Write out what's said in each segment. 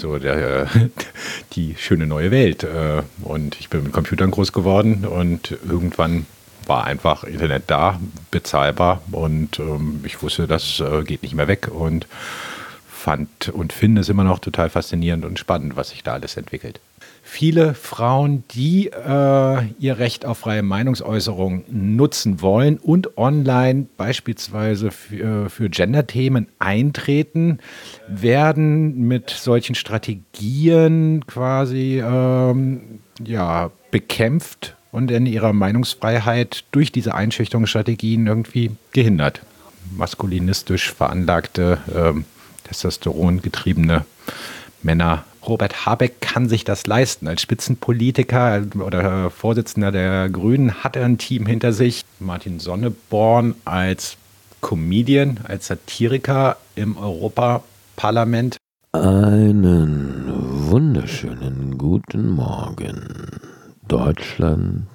so der, die schöne neue Welt. äh, Und ich bin mit Computern groß geworden und irgendwann war einfach Internet da, bezahlbar und ähm, ich wusste, das äh, geht nicht mehr weg und fand und finde es immer noch total faszinierend und spannend, was sich da alles entwickelt. Viele Frauen, die äh, ihr Recht auf freie Meinungsäußerung nutzen wollen und online beispielsweise für, für Gender-Themen eintreten, werden mit solchen Strategien quasi ähm, ja, bekämpft und in ihrer Meinungsfreiheit durch diese Einschüchterungsstrategien irgendwie gehindert. Maskulinistisch veranlagte, ähm, testosterongetriebene Männer. Robert Habeck kann sich das leisten. Als Spitzenpolitiker oder Vorsitzender der Grünen hat er ein Team hinter sich. Martin Sonneborn als Comedian, als Satiriker im Europaparlament. Einen wunderschönen guten Morgen. Deutschland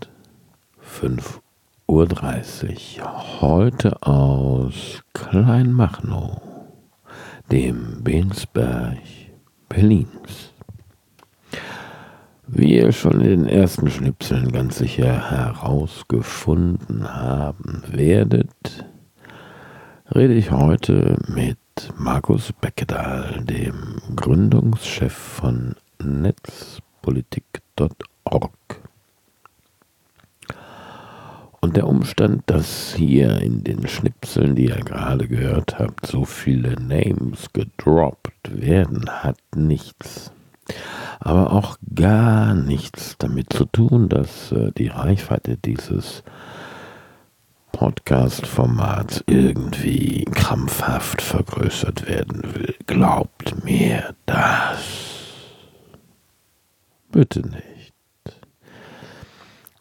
5.30 Uhr. Heute aus Kleinmachnow, dem Bensberg Berlins. Wie ihr schon in den ersten Schnipseln ganz sicher herausgefunden haben werdet, rede ich heute mit Markus Beckedahl, dem Gründungschef von netzpolitik.org. Und der Umstand, dass hier in den Schnipseln, die ihr gerade gehört habt, so viele Names gedroppt werden, hat nichts, aber auch gar nichts damit zu tun, dass äh, die Reichweite dieses Podcast-Formats irgendwie krampfhaft vergrößert werden will. Glaubt mir das. Bitte nicht.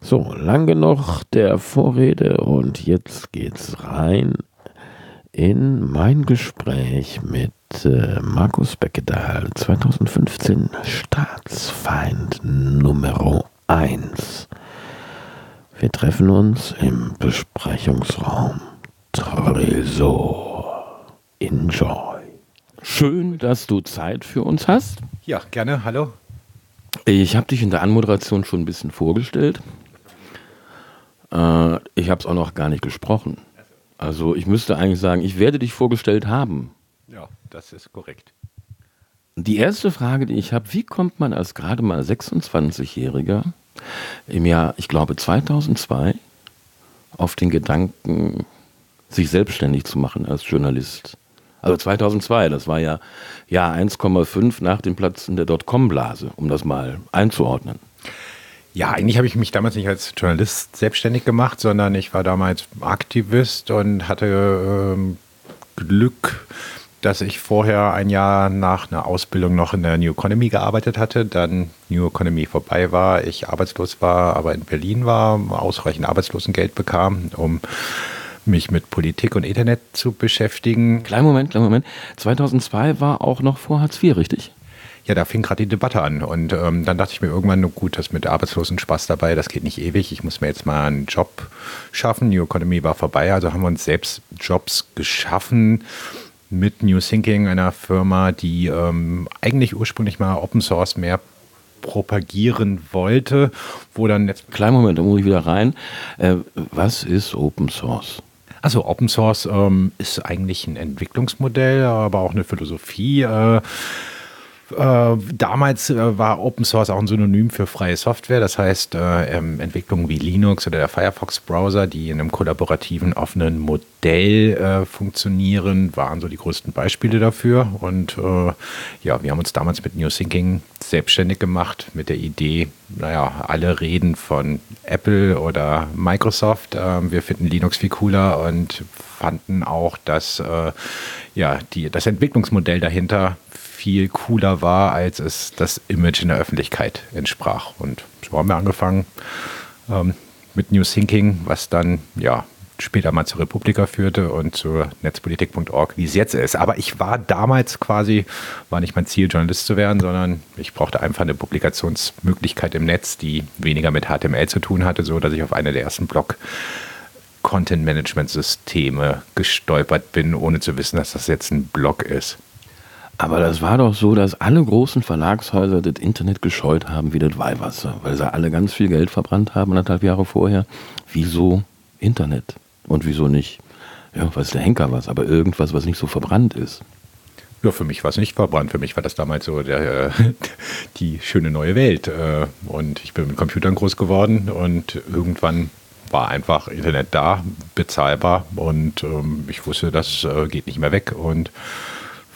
So, lang genug der Vorrede und jetzt geht's rein in mein Gespräch mit äh, Markus Beckedahl, 2015 Staatsfeind Nummer 1. Wir treffen uns im Besprechungsraum Tresor. Enjoy. Schön, dass du Zeit für uns hast. Ja, gerne. Hallo. Ich habe dich in der Anmoderation schon ein bisschen vorgestellt. Äh, ich habe es auch noch gar nicht gesprochen. Also ich müsste eigentlich sagen, ich werde dich vorgestellt haben. Ja, das ist korrekt. Die erste Frage, die ich habe, wie kommt man als gerade mal 26-Jähriger im Jahr, ich glaube 2002, auf den Gedanken, sich selbstständig zu machen als Journalist? Also 2002, das war ja Jahr 1,5 nach dem Platzen der Dotcom-Blase, um das mal einzuordnen. Ja, eigentlich habe ich mich damals nicht als Journalist selbstständig gemacht, sondern ich war damals Aktivist und hatte ähm, Glück, dass ich vorher ein Jahr nach einer Ausbildung noch in der New Economy gearbeitet hatte, dann New Economy vorbei war, ich arbeitslos war, aber in Berlin war, ausreichend Arbeitslosengeld bekam, um mich mit Politik und Internet zu beschäftigen. Kleinen Moment, kleinen Moment. 2002 war auch noch vor Hartz IV, richtig? Ja, da fing gerade die Debatte an. Und ähm, dann dachte ich mir irgendwann, nur gut, das mit Arbeitslosen Spaß dabei, das geht nicht ewig. Ich muss mir jetzt mal einen Job schaffen. New Economy war vorbei, also haben wir uns selbst Jobs geschaffen mit New Thinking, einer Firma, die ähm, eigentlich ursprünglich mal Open Source mehr propagieren wollte, wo dann jetzt. Kleinen Moment, da muss ich wieder rein. Äh, was ist Open Source? Also Open Source ähm, ist eigentlich ein Entwicklungsmodell, aber auch eine Philosophie. Äh, äh, damals äh, war Open Source auch ein Synonym für freie Software. Das heißt, äh, ähm, Entwicklungen wie Linux oder der Firefox-Browser, die in einem kollaborativen, offenen Modell äh, funktionieren, waren so die größten Beispiele dafür. Und äh, ja, wir haben uns damals mit New Thinking selbstständig gemacht mit der Idee, naja, alle reden von Apple oder Microsoft. Ähm, wir finden Linux viel cooler und fanden auch, dass ja, die, das Entwicklungsmodell dahinter viel cooler war, als es das Image in der Öffentlichkeit entsprach. Und so haben wir angefangen ähm, mit New Thinking, was dann ja später mal zur Republika führte und zur netzpolitik.org, wie es jetzt ist. Aber ich war damals quasi, war nicht mein Ziel, Journalist zu werden, sondern ich brauchte einfach eine Publikationsmöglichkeit im Netz, die weniger mit HTML zu tun hatte, so dass ich auf eine der ersten Blog Content-Management-Systeme gestolpert bin, ohne zu wissen, dass das jetzt ein Blog ist. Aber das war doch so, dass alle großen Verlagshäuser das Internet gescheut haben wie das Weihwasser, weil sie alle ganz viel Geld verbrannt haben, anderthalb Jahre vorher. Wieso Internet? Und wieso nicht, ja, weiß der Henker was, aber irgendwas, was nicht so verbrannt ist? Ja, für mich war es nicht verbrannt. Für mich war das damals so der, die schöne neue Welt. Äh, und ich bin mit Computern groß geworden und irgendwann war einfach Internet da, bezahlbar und ähm, ich wusste, das äh, geht nicht mehr weg und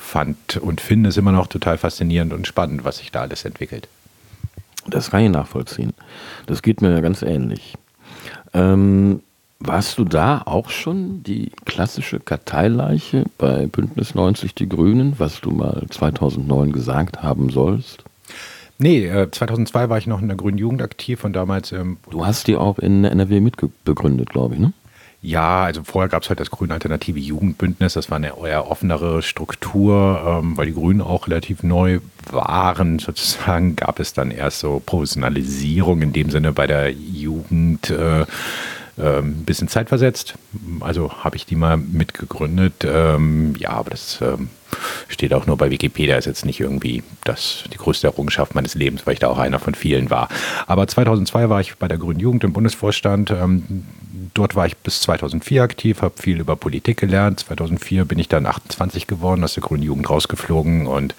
fand und finde es immer noch total faszinierend und spannend, was sich da alles entwickelt. Das kann ich nachvollziehen. Das geht mir ganz ähnlich. Ähm, warst du da auch schon die klassische Karteileiche bei Bündnis 90 Die Grünen, was du mal 2009 gesagt haben sollst? Nee, 2002 äh, war ich noch in der Grünen Jugend aktiv und damals. Ähm, du hast die auch in NRW mitbegründet, glaube ich, ne? Ja, also vorher gab es halt das Grüne Alternative Jugendbündnis. Das war eine eher offenere Struktur, ähm, weil die Grünen auch relativ neu waren. Sozusagen gab es dann erst so Professionalisierung in dem Sinne bei der Jugend. Äh, ein ähm, bisschen Zeit versetzt. Also habe ich die mal mitgegründet. Ähm, ja, aber das ähm, steht auch nur bei Wikipedia. Ist jetzt nicht irgendwie das, die größte Errungenschaft meines Lebens, weil ich da auch einer von vielen war. Aber 2002 war ich bei der Grünen Jugend im Bundesvorstand. Ähm, dort war ich bis 2004 aktiv, habe viel über Politik gelernt. 2004 bin ich dann 28 geworden, aus der Grünen Jugend rausgeflogen und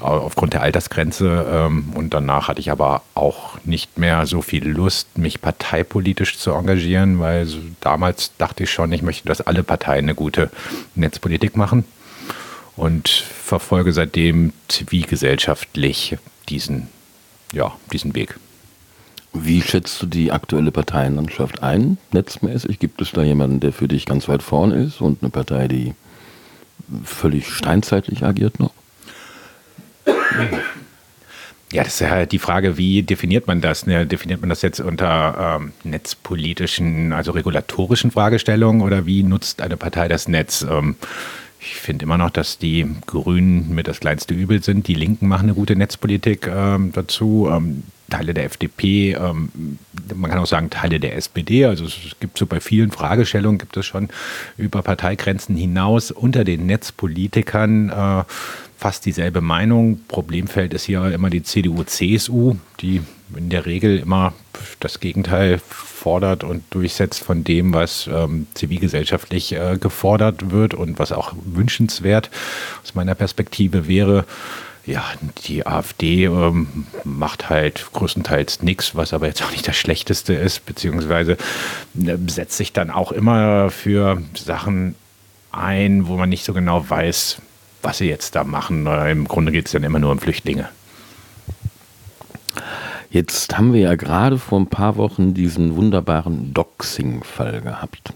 aufgrund der Altersgrenze. Ähm, und danach hatte ich aber auch nicht mehr so viel Lust, mich parteipolitisch zu engagieren, weil so damals dachte ich schon, ich möchte, dass alle Parteien eine gute Netzpolitik machen und verfolge seitdem zivilgesellschaftlich diesen, ja, diesen Weg. Wie schätzt du die aktuelle Parteienlandschaft ein, netzmäßig? Gibt es da jemanden, der für dich ganz weit vorne ist und eine Partei, die völlig steinzeitlich agiert noch? Ja, das ist ja die Frage, wie definiert man das? Ne? Definiert man das jetzt unter ähm, netzpolitischen, also regulatorischen Fragestellungen oder wie nutzt eine Partei das Netz? Ähm, ich finde immer noch, dass die Grünen mit das kleinste Übel sind. Die Linken machen eine gute Netzpolitik ähm, dazu. Ähm, Teile der FDP, ähm, man kann auch sagen Teile der SPD. Also es gibt so bei vielen Fragestellungen gibt es schon über Parteigrenzen hinaus unter den Netzpolitikern äh, fast dieselbe Meinung. Problemfeld ist hier immer die CDU-CSU, die in der Regel immer das Gegenteil fordert und durchsetzt von dem, was ähm, zivilgesellschaftlich äh, gefordert wird und was auch wünschenswert aus meiner Perspektive wäre. Ja, die AfD ähm, macht halt größtenteils nichts, was aber jetzt auch nicht das Schlechteste ist, beziehungsweise äh, setzt sich dann auch immer für Sachen ein, wo man nicht so genau weiß, was sie jetzt da machen. Im Grunde geht es dann immer nur um Flüchtlinge. Jetzt haben wir ja gerade vor ein paar Wochen diesen wunderbaren Doxing-Fall gehabt.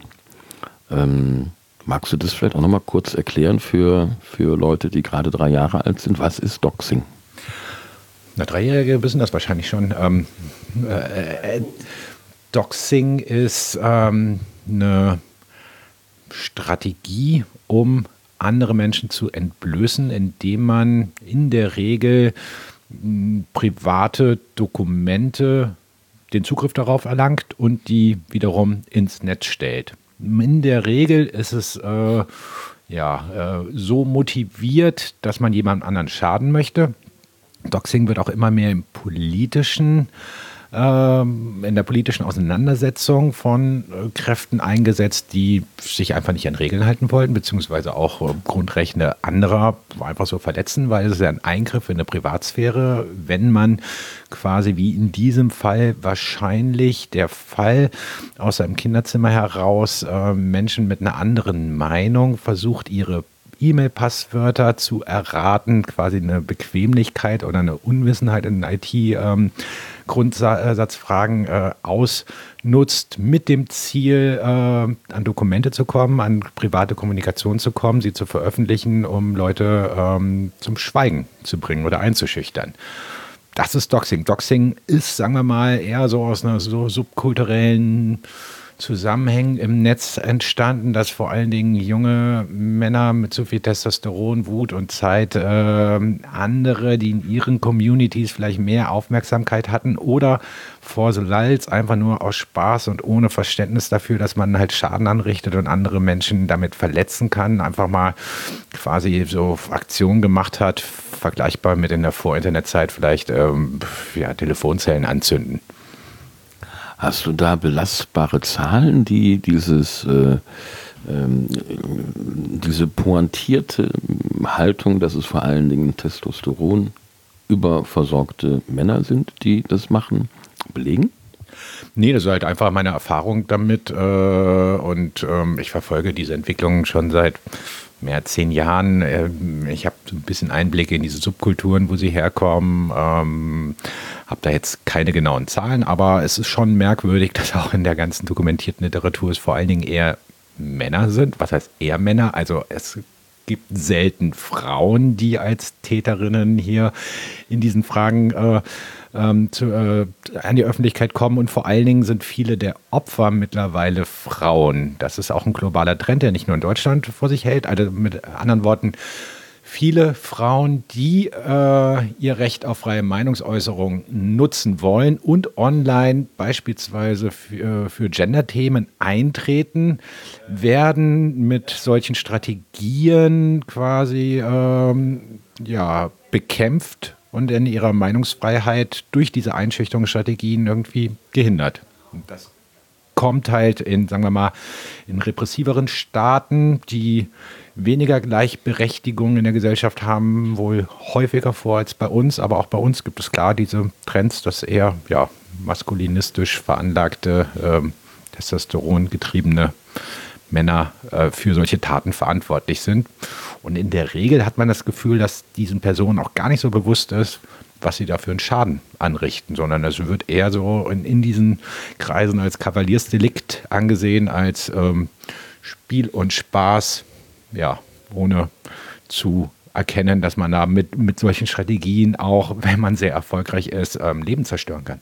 Ähm, magst du das vielleicht auch nochmal kurz erklären für, für Leute, die gerade drei Jahre alt sind? Was ist Doxing? Na, Dreijährige wissen das wahrscheinlich schon. Ähm, äh, äh, Doxing ist ähm, eine Strategie, um andere Menschen zu entblößen, indem man in der Regel hm, private Dokumente den Zugriff darauf erlangt und die wiederum ins Netz stellt. In der Regel ist es äh, ja, äh, so motiviert, dass man jemandem anderen schaden möchte. Doxing wird auch immer mehr im politischen in der politischen Auseinandersetzung von äh, Kräften eingesetzt, die sich einfach nicht an Regeln halten wollten, beziehungsweise auch äh, Grundrechte anderer einfach so verletzen, weil es ist ja ein Eingriff in eine Privatsphäre, wenn man quasi wie in diesem Fall wahrscheinlich der Fall aus seinem Kinderzimmer heraus äh, Menschen mit einer anderen Meinung versucht, ihre E-Mail-Passwörter zu erraten, quasi eine Bequemlichkeit oder eine Unwissenheit in IT. Ähm, äh, ausnutzt, mit dem Ziel, äh, an Dokumente zu kommen, an private Kommunikation zu kommen, sie zu veröffentlichen, um Leute ähm, zum Schweigen zu bringen oder einzuschüchtern. Das ist Doxing. Doxing ist, sagen wir mal, eher so aus einer so subkulturellen Zusammenhängen im Netz entstanden, dass vor allen Dingen junge Männer mit zu viel Testosteron, Wut und Zeit äh, andere, die in ihren Communities vielleicht mehr Aufmerksamkeit hatten oder vor so Lalz einfach nur aus Spaß und ohne Verständnis dafür, dass man halt Schaden anrichtet und andere Menschen damit verletzen kann, einfach mal quasi so Aktionen gemacht hat, vergleichbar mit in der Vor-Internet-Zeit vielleicht ähm, ja, Telefonzellen anzünden. Hast du da belastbare Zahlen, die dieses, äh, ähm, diese pointierte Haltung, dass es vor allen Dingen Testosteron überversorgte Männer sind, die das machen, belegen? Nee, das ist halt einfach meine Erfahrung damit äh, und ähm, ich verfolge diese Entwicklung schon seit mehr als zehn Jahren. Ähm, ich habe ein bisschen Einblicke in diese Subkulturen, wo sie herkommen. Ähm, habe da jetzt keine genauen Zahlen, aber es ist schon merkwürdig, dass auch in der ganzen dokumentierten Literatur es vor allen Dingen eher Männer sind. Was heißt eher Männer? Also es gibt selten Frauen, die als Täterinnen hier in diesen Fragen äh, ähm, zu, äh, an die Öffentlichkeit kommen und vor allen Dingen sind viele der Opfer mittlerweile Frauen. Das ist auch ein globaler Trend, der nicht nur in Deutschland vor sich hält. Also mit anderen Worten, viele Frauen, die äh, ihr Recht auf freie Meinungsäußerung nutzen wollen und online beispielsweise für, äh, für Gender-Themen eintreten, werden mit solchen Strategien quasi ähm, ja, bekämpft und in ihrer Meinungsfreiheit durch diese Einschüchterungsstrategien irgendwie gehindert. Und das kommt halt in, sagen wir mal, in repressiveren Staaten, die weniger Gleichberechtigung in der Gesellschaft haben, wohl häufiger vor als bei uns. Aber auch bei uns gibt es klar diese Trends, dass eher ja, maskulinistisch veranlagte, äh, Testosteron getriebene Männer äh, für solche Taten verantwortlich sind. Und in der Regel hat man das Gefühl, dass diesen Personen auch gar nicht so bewusst ist, was sie da für einen Schaden anrichten, sondern es wird eher so in, in diesen Kreisen als Kavaliersdelikt angesehen, als ähm, Spiel und Spaß ja, ohne zu erkennen, dass man da mit, mit solchen Strategien auch, wenn man sehr erfolgreich ist, ähm, Leben zerstören kann.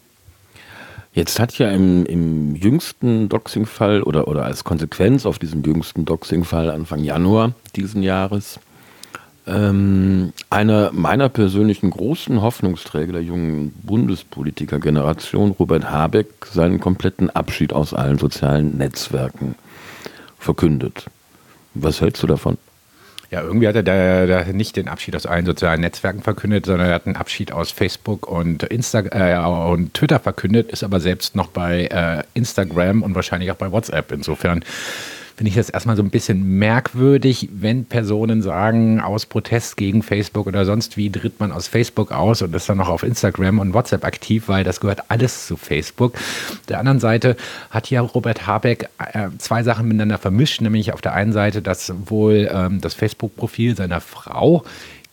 Jetzt hat ja im, im jüngsten Doxing-Fall oder, oder als Konsequenz auf diesem jüngsten Doxing-Fall Anfang Januar diesen Jahres ähm, einer meiner persönlichen großen Hoffnungsträger der jungen Bundespolitiker-Generation, Robert Habeck, seinen kompletten Abschied aus allen sozialen Netzwerken verkündet. Was hältst du davon? Ja, irgendwie hat er da, da, nicht den Abschied aus allen sozialen Netzwerken verkündet, sondern er hat einen Abschied aus Facebook und, Insta äh, und Twitter verkündet, ist aber selbst noch bei äh, Instagram und wahrscheinlich auch bei WhatsApp. Insofern finde ich das erstmal so ein bisschen merkwürdig, wenn Personen sagen, aus Protest gegen Facebook oder sonst wie tritt man aus Facebook aus und ist dann noch auf Instagram und WhatsApp aktiv, weil das gehört alles zu Facebook. Der anderen Seite hat ja Robert Habeck äh, zwei Sachen miteinander vermischt, nämlich auf der einen Seite, dass wohl ähm, das Facebook-Profil seiner Frau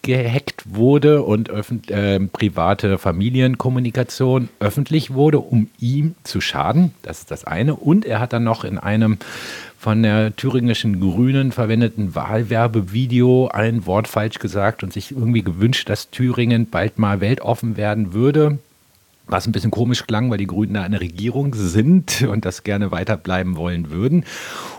gehackt wurde und äh, private Familienkommunikation öffentlich wurde, um ihm zu schaden. Das ist das eine. Und er hat dann noch in einem von der thüringischen Grünen verwendeten Wahlwerbevideo ein Wort falsch gesagt und sich irgendwie gewünscht, dass Thüringen bald mal weltoffen werden würde. Was ein bisschen komisch klang, weil die Grünen da eine Regierung sind und das gerne weiterbleiben wollen würden.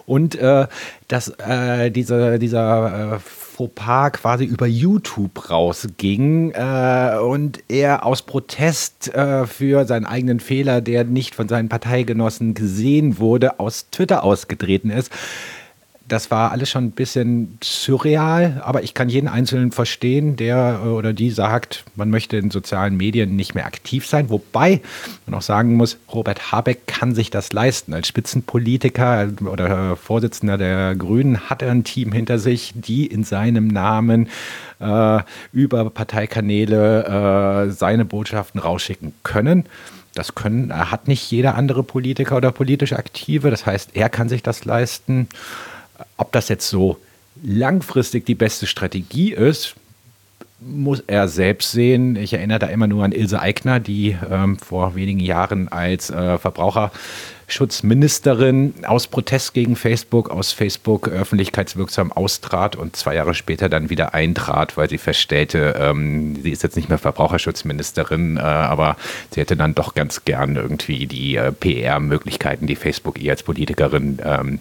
Und äh, dass äh, dieser, dieser äh, Fauxpas quasi über YouTube rausging äh, und er aus Protest äh, für seinen eigenen Fehler, der nicht von seinen Parteigenossen gesehen wurde, aus Twitter ausgetreten ist das war alles schon ein bisschen surreal, aber ich kann jeden Einzelnen verstehen, der äh, oder die sagt, man möchte in sozialen Medien nicht mehr aktiv sein. Wobei man auch sagen muss, Robert Habeck kann sich das leisten. Als Spitzenpolitiker oder Vorsitzender der Grünen hat er ein Team hinter sich, die in seinem Namen äh, über Parteikanäle äh, seine Botschaften rausschicken können. Das können, hat nicht jeder andere Politiker oder politisch Aktive. Das heißt, er kann sich das leisten. Ob das jetzt so langfristig die beste Strategie ist, muss er selbst sehen. Ich erinnere da immer nur an Ilse Aigner, die ähm, vor wenigen Jahren als äh, Verbraucherschutzministerin aus Protest gegen Facebook aus Facebook öffentlichkeitswirksam austrat und zwei Jahre später dann wieder eintrat, weil sie feststellte, ähm, sie ist jetzt nicht mehr Verbraucherschutzministerin, äh, aber sie hätte dann doch ganz gern irgendwie die äh, PR-Möglichkeiten, die Facebook ihr als Politikerin ähm,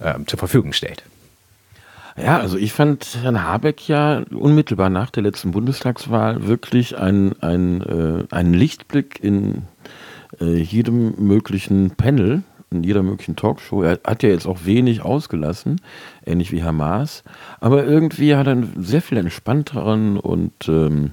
äh, zur Verfügung stellt. Ja, also ich fand Herrn Habeck ja unmittelbar nach der letzten Bundestagswahl wirklich ein, ein, äh, einen Lichtblick in äh, jedem möglichen Panel, in jeder möglichen Talkshow. Er hat ja jetzt auch wenig ausgelassen, ähnlich wie Herr Maas, aber irgendwie hat er einen sehr viel entspannteren und ähm,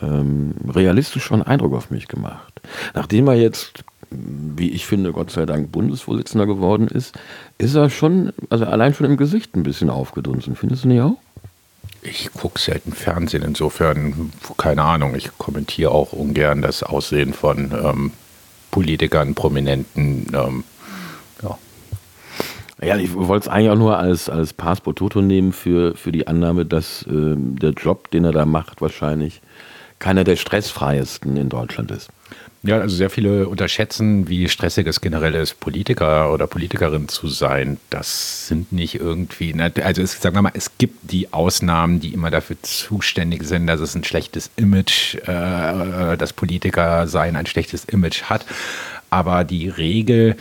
ähm, realistischeren Eindruck auf mich gemacht. Nachdem er jetzt wie ich finde, Gott sei Dank Bundesvorsitzender geworden ist, ist er schon, also allein schon im Gesicht ein bisschen aufgedunsen. Findest du nicht auch? Ich gucke selten Fernsehen, insofern keine Ahnung. Ich kommentiere auch ungern das Aussehen von ähm, Politikern, Prominenten. Ähm, ja. Ja, ich wollte es eigentlich auch nur als, als Pass pro Toto nehmen für, für die Annahme, dass äh, der Job, den er da macht, wahrscheinlich keiner der stressfreiesten in Deutschland ist. Ja, also sehr viele unterschätzen, wie stressig es generell ist, Politiker oder Politikerin zu sein. Das sind nicht irgendwie, also es, sagen wir mal, es gibt die Ausnahmen, die immer dafür zuständig sind, dass es ein schlechtes Image, äh, das Politiker sein ein schlechtes Image hat. Aber die Regel,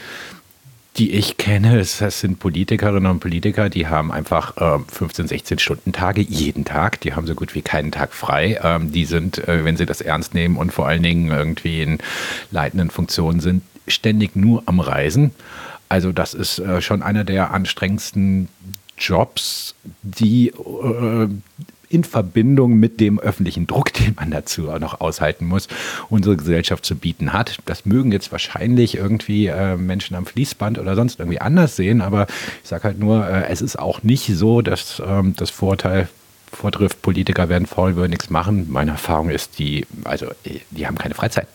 die ich kenne, das sind Politikerinnen und Politiker, die haben einfach äh, 15, 16 Stunden Tage jeden Tag. Die haben so gut wie keinen Tag frei. Ähm, die sind, äh, wenn sie das ernst nehmen und vor allen Dingen irgendwie in leitenden Funktionen sind, ständig nur am Reisen. Also das ist äh, schon einer der anstrengendsten Jobs, die äh, in Verbindung mit dem öffentlichen Druck, den man dazu auch noch aushalten muss, unsere Gesellschaft zu bieten hat. Das mögen jetzt wahrscheinlich irgendwie äh, Menschen am Fließband oder sonst irgendwie anders sehen, aber ich sage halt nur, äh, es ist auch nicht so, dass ähm, das Vorteil vortrifft, Politiker werden faul, würden nichts machen. Meine Erfahrung ist, die, also die haben keine Freizeit.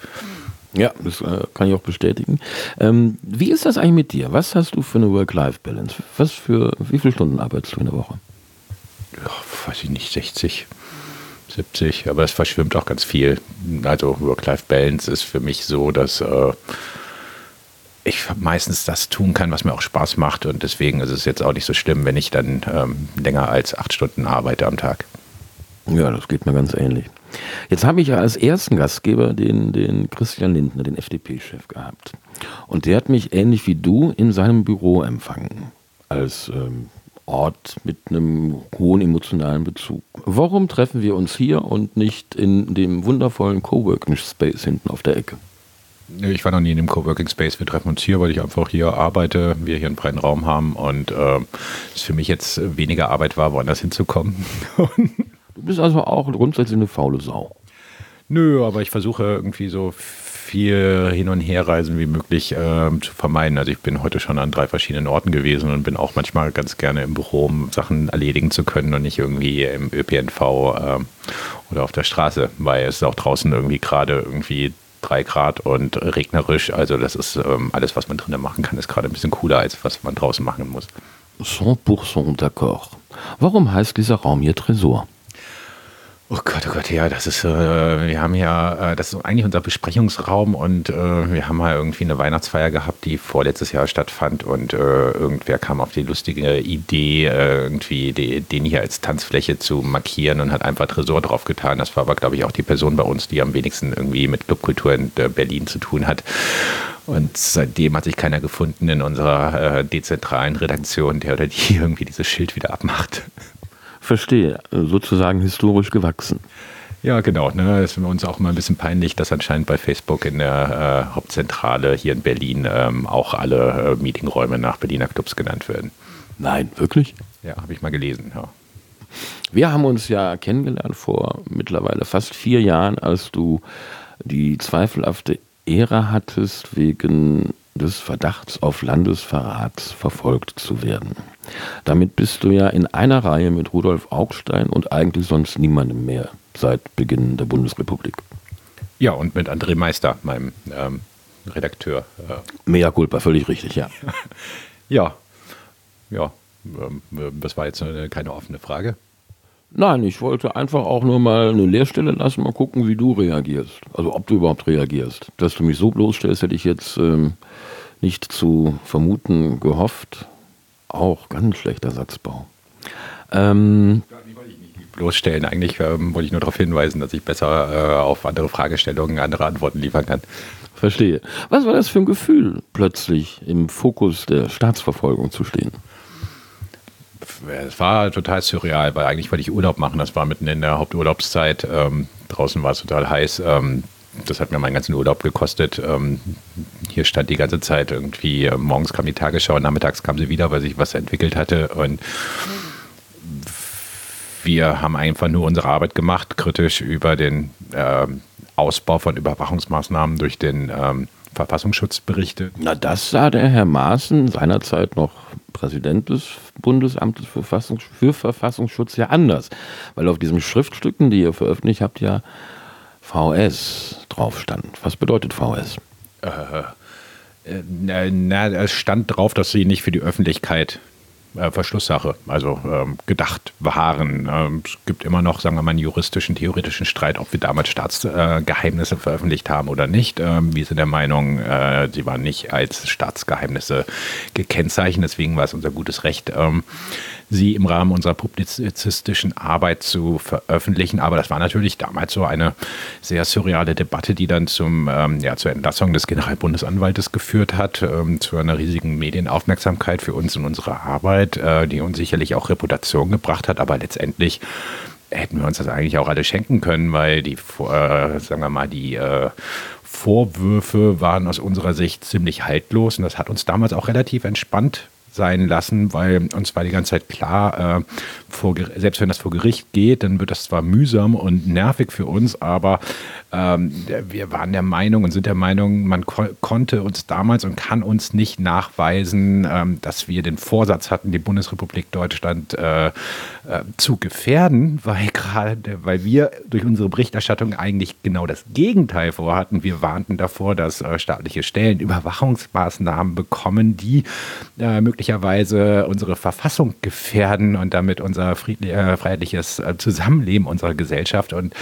Ja, das äh, kann ich auch bestätigen. Ähm, wie ist das eigentlich mit dir? Was hast du für eine Work-Life-Balance? Was für, wie viele Stunden arbeitest du in der Woche? Weiß ich nicht, 60, 70, aber es verschwimmt auch ganz viel. Also Work-Life-Balance ist für mich so, dass äh, ich meistens das tun kann, was mir auch Spaß macht und deswegen ist es jetzt auch nicht so schlimm, wenn ich dann ähm, länger als acht Stunden arbeite am Tag. Ja, das geht mir ganz ähnlich. Jetzt habe ich ja als ersten Gastgeber den, den Christian Lindner, den FDP-Chef, gehabt. Und der hat mich ähnlich wie du in seinem Büro empfangen. Als ähm, Ort mit einem hohen emotionalen Bezug. Warum treffen wir uns hier und nicht in dem wundervollen Coworking Space hinten auf der Ecke? Ich war noch nie in dem Coworking Space. Wir treffen uns hier, weil ich einfach hier arbeite, wir hier einen freien Raum haben und äh, es für mich jetzt weniger Arbeit war, woanders hinzukommen. du bist also auch grundsätzlich eine faule Sau. Nö, aber ich versuche irgendwie so viel Hin- und Herreisen wie möglich äh, zu vermeiden. Also ich bin heute schon an drei verschiedenen Orten gewesen und bin auch manchmal ganz gerne im Büro, um Sachen erledigen zu können und nicht irgendwie im ÖPNV äh, oder auf der Straße, weil es auch draußen irgendwie gerade irgendwie drei Grad und regnerisch. Also das ist ähm, alles, was man drinnen machen kann, ist gerade ein bisschen cooler, als was man draußen machen muss. 100% d'accord. Warum heißt dieser Raum hier Tresor? Oh Gott, oh Gott, ja, das ist, äh, wir haben ja, äh, das ist eigentlich unser Besprechungsraum und äh, wir haben mal irgendwie eine Weihnachtsfeier gehabt, die vorletztes Jahr stattfand und äh, irgendwer kam auf die lustige Idee, äh, irgendwie die, den hier als Tanzfläche zu markieren und hat einfach Tresor draufgetan. Das war aber, glaube ich, auch die Person bei uns, die am wenigsten irgendwie mit Clubkultur in äh, Berlin zu tun hat. Und seitdem hat sich keiner gefunden in unserer dezentralen Redaktion, der oder die irgendwie dieses Schild wieder abmacht. Verstehe, sozusagen historisch gewachsen. Ja, genau. Ne? Es ist uns auch immer ein bisschen peinlich, dass anscheinend bei Facebook in der äh, Hauptzentrale hier in Berlin ähm, auch alle äh, Meetingräume nach Berliner Clubs genannt werden. Nein, wirklich? Ja, habe ich mal gelesen. Ja. Wir haben uns ja kennengelernt vor mittlerweile fast vier Jahren, als du die zweifelhafte Ehre hattest, wegen des Verdachts auf Landesverrats verfolgt zu werden. Damit bist du ja in einer Reihe mit Rudolf Augstein und eigentlich sonst niemandem mehr seit Beginn der Bundesrepublik. Ja, und mit André Meister, meinem ähm, Redakteur. Äh. Mea culpa, völlig richtig, ja. ja, ja, ähm, das war jetzt keine offene Frage. Nein, ich wollte einfach auch nur mal eine Leerstelle lassen, mal gucken, wie du reagierst. Also ob du überhaupt reagierst. Dass du mich so bloßstellst, hätte ich jetzt ähm, nicht zu vermuten gehofft. Auch ganz schlechter Satzbau. Ähm, bloßstellen. Eigentlich ähm, wollte ich nur darauf hinweisen, dass ich besser äh, auf andere Fragestellungen andere Antworten liefern kann. Verstehe. Was war das für ein Gefühl, plötzlich im Fokus der Staatsverfolgung zu stehen? es war total surreal, weil eigentlich wollte ich Urlaub machen. Das war mitten in der Haupturlaubszeit. Ähm, draußen war es total heiß. Ähm, das hat mir meinen ganzen Urlaub gekostet. Hier stand die ganze Zeit irgendwie, äh, morgens kam die Tagesschau, nachmittags kam sie wieder, weil sich was entwickelt hatte. Und wir haben einfach nur unsere Arbeit gemacht, kritisch über den äh, Ausbau von Überwachungsmaßnahmen durch den ähm, Verfassungsschutz berichtet. Na, das sah der Herr Maaßen seinerzeit noch Präsident des Bundesamtes für, Verfassungs für Verfassungsschutz ja anders. Weil auf diesen Schriftstücken, die ihr veröffentlicht habt, ja VS drauf stand. Was bedeutet VS? Äh, äh, na, es stand drauf, dass sie nicht für die Öffentlichkeit äh, Verschlusssache, also ähm, gedacht waren. Ähm, es gibt immer noch, sagen wir mal, einen juristischen, theoretischen Streit, ob wir damals Staatsgeheimnisse äh, veröffentlicht haben oder nicht. Ähm, wir sind der Meinung, äh, sie waren nicht als Staatsgeheimnisse gekennzeichnet, deswegen war es unser gutes Recht, ähm, sie im Rahmen unserer publizistischen Arbeit zu veröffentlichen. Aber das war natürlich damals so eine sehr surreale Debatte, die dann zum, ähm, ja, zur Entlassung des Generalbundesanwaltes geführt hat, ähm, zu einer riesigen Medienaufmerksamkeit für uns und unsere Arbeit, äh, die uns sicherlich auch Reputation gebracht hat, aber letztendlich hätten wir uns das eigentlich auch alle schenken können, weil die, äh, sagen wir mal, die äh, Vorwürfe waren aus unserer Sicht ziemlich haltlos und das hat uns damals auch relativ entspannt sein lassen, weil uns war die ganze Zeit klar, äh, vor, selbst wenn das vor Gericht geht, dann wird das zwar mühsam und nervig für uns, aber ähm, wir waren der Meinung und sind der Meinung, man ko konnte uns damals und kann uns nicht nachweisen, ähm, dass wir den Vorsatz hatten, die Bundesrepublik Deutschland äh, äh, zu gefährden, weil gerade, weil wir durch unsere Berichterstattung eigentlich genau das Gegenteil vorhatten. Wir warnten davor, dass äh, staatliche Stellen Überwachungsmaßnahmen bekommen, die äh, möglicherweise unsere Verfassung gefährden und damit unser äh, freiheitliches äh, Zusammenleben unserer Gesellschaft und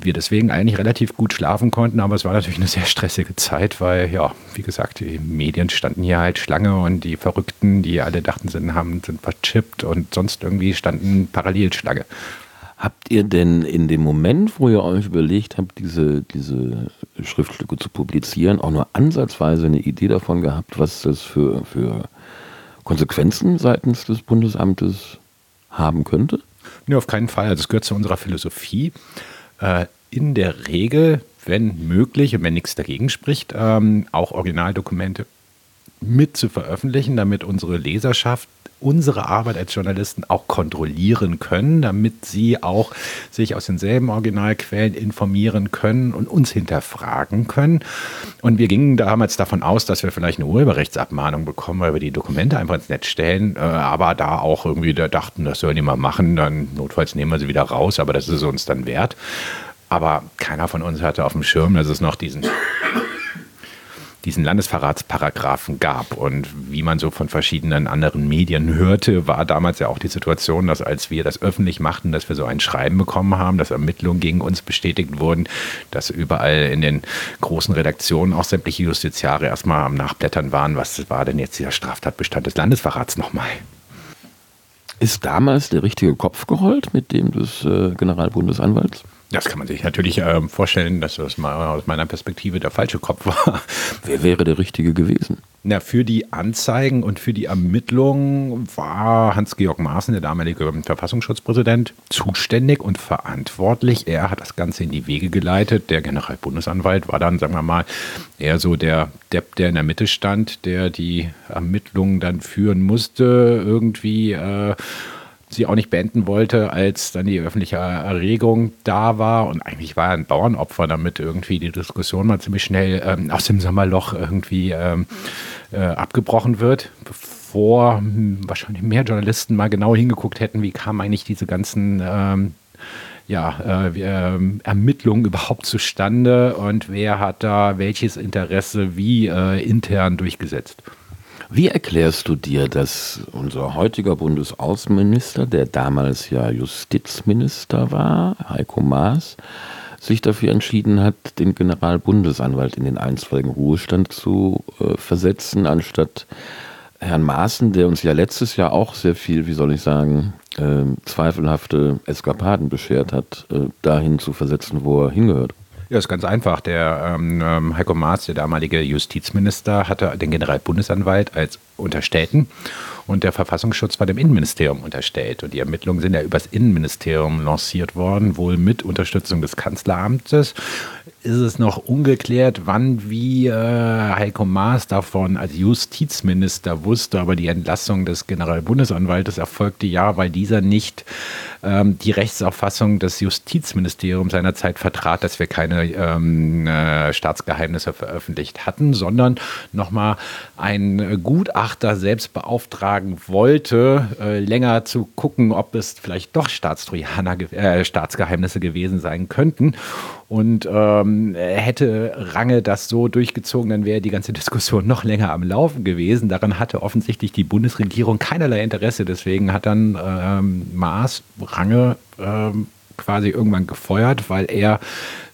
wir deswegen eigentlich relativ gut schlafen konnten, aber es war natürlich eine sehr stressige Zeit, weil, ja, wie gesagt, die Medien standen hier halt Schlange und die Verrückten, die alle dachten, sind, haben, sind verchippt und sonst irgendwie standen parallel Schlange. Habt ihr denn in dem Moment, wo ihr euch überlegt habt, diese, diese Schriftstücke zu publizieren, auch nur ansatzweise eine Idee davon gehabt, was das für, für Konsequenzen seitens des Bundesamtes haben könnte? Nee, auf keinen Fall. Also es gehört zu unserer Philosophie. Äh, in der Regel, wenn möglich und wenn nichts dagegen spricht, ähm, auch Originaldokumente mit zu veröffentlichen, damit unsere Leserschaft unsere Arbeit als Journalisten auch kontrollieren können, damit sie auch sich aus denselben Originalquellen informieren können und uns hinterfragen können. Und wir gingen damals davon aus, dass wir vielleicht eine Urheberrechtsabmahnung bekommen, weil wir die Dokumente einfach ins Netz stellen, äh, aber da auch irgendwie da dachten, das sollen die mal machen, dann notfalls nehmen wir sie wieder raus, aber das ist uns dann wert. Aber keiner von uns hatte auf dem Schirm, dass es noch diesen diesen Landesverratsparagraphen gab. Und wie man so von verschiedenen anderen Medien hörte, war damals ja auch die Situation, dass als wir das öffentlich machten, dass wir so ein Schreiben bekommen haben, dass Ermittlungen gegen uns bestätigt wurden, dass überall in den großen Redaktionen auch sämtliche Justiziare erstmal am Nachblättern waren, was war denn jetzt dieser Straftatbestand des Landesverrats nochmal? Ist damals der richtige Kopf gerollt mit dem des äh, Generalbundesanwalts? Das kann man sich natürlich äh, vorstellen, dass das mal aus meiner Perspektive der falsche Kopf war. Wer wäre der Richtige gewesen? Na, für die Anzeigen und für die Ermittlungen war Hans-Georg Maaßen, der damalige Verfassungsschutzpräsident, zuständig und verantwortlich. Er hat das Ganze in die Wege geleitet. Der Generalbundesanwalt war dann, sagen wir mal, eher so der Depp, der in der Mitte stand, der die Ermittlungen dann führen musste, irgendwie. Äh, sie auch nicht beenden wollte, als dann die öffentliche Erregung da war. Und eigentlich war er ein Bauernopfer, damit irgendwie die Diskussion mal ziemlich schnell ähm, aus dem Sommerloch irgendwie ähm, äh, abgebrochen wird, bevor wahrscheinlich mehr Journalisten mal genau hingeguckt hätten, wie kamen eigentlich diese ganzen ähm, ja, äh, äh, Ermittlungen überhaupt zustande und wer hat da welches Interesse wie äh, intern durchgesetzt. Wie erklärst du dir, dass unser heutiger Bundesaußenminister, der damals ja Justizminister war, Heiko Maas, sich dafür entschieden hat, den Generalbundesanwalt in den einstweiligen Ruhestand zu äh, versetzen, anstatt Herrn Maaßen, der uns ja letztes Jahr auch sehr viel, wie soll ich sagen, äh, zweifelhafte Eskapaden beschert hat, äh, dahin zu versetzen, wo er hingehört. Ja, ist ganz einfach. Der ähm, ähm, Heiko Maas, der damalige Justizminister, hatte den Generalbundesanwalt als Unterstellten und der Verfassungsschutz war dem Innenministerium unterstellt. Und die Ermittlungen sind ja übers Innenministerium lanciert worden, wohl mit Unterstützung des Kanzleramtes ist es noch ungeklärt, wann wie äh, Heiko Maas davon als Justizminister wusste, aber die Entlassung des Generalbundesanwaltes erfolgte ja, weil dieser nicht ähm, die Rechtsauffassung des Justizministeriums seinerzeit vertrat, dass wir keine ähm, äh, Staatsgeheimnisse veröffentlicht hatten, sondern nochmal ein Gutachter selbst beauftragen wollte, äh, länger zu gucken, ob es vielleicht doch Staatstrojaner, äh, Staatsgeheimnisse gewesen sein könnten. Und ähm, hätte Range das so durchgezogen, dann wäre die ganze Diskussion noch länger am Laufen gewesen. Daran hatte offensichtlich die Bundesregierung keinerlei Interesse. Deswegen hat dann ähm, Maas Range ähm, quasi irgendwann gefeuert, weil er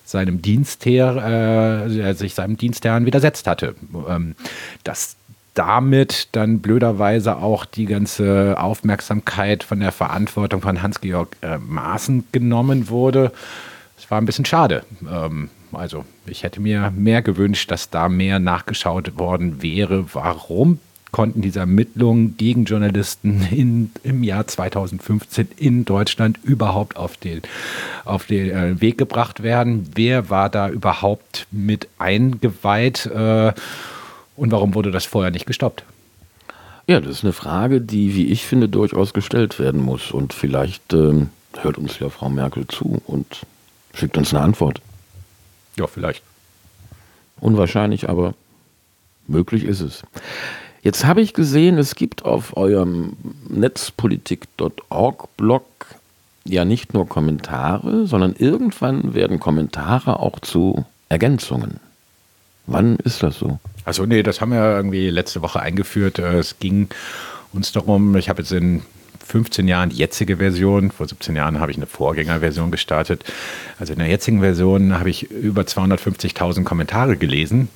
seinem Dienstherr, äh, sich seinem Dienstherrn widersetzt hatte. Ähm, das damit dann blöderweise auch die ganze Aufmerksamkeit von der Verantwortung von Hans-Georg äh, Maaßen genommen wurde war ein bisschen schade. Ähm, also ich hätte mir mehr gewünscht, dass da mehr nachgeschaut worden wäre. Warum konnten diese Ermittlungen gegen Journalisten in, im Jahr 2015 in Deutschland überhaupt auf den, auf den äh, Weg gebracht werden? Wer war da überhaupt mit eingeweiht äh, und warum wurde das vorher nicht gestoppt? Ja, das ist eine Frage, die, wie ich finde, durchaus gestellt werden muss. Und vielleicht ähm, hört uns ja Frau Merkel zu und Schickt uns eine Antwort. Ja, vielleicht. Unwahrscheinlich, aber möglich ist es. Jetzt habe ich gesehen, es gibt auf eurem netzpolitik.org-Blog ja nicht nur Kommentare, sondern irgendwann werden Kommentare auch zu Ergänzungen. Wann ist das so? Also nee, das haben wir irgendwie letzte Woche eingeführt. Es ging uns darum, ich habe jetzt in 15 Jahren die jetzige Version. Vor 17 Jahren habe ich eine Vorgängerversion gestartet. Also in der jetzigen Version habe ich über 250.000 Kommentare gelesen.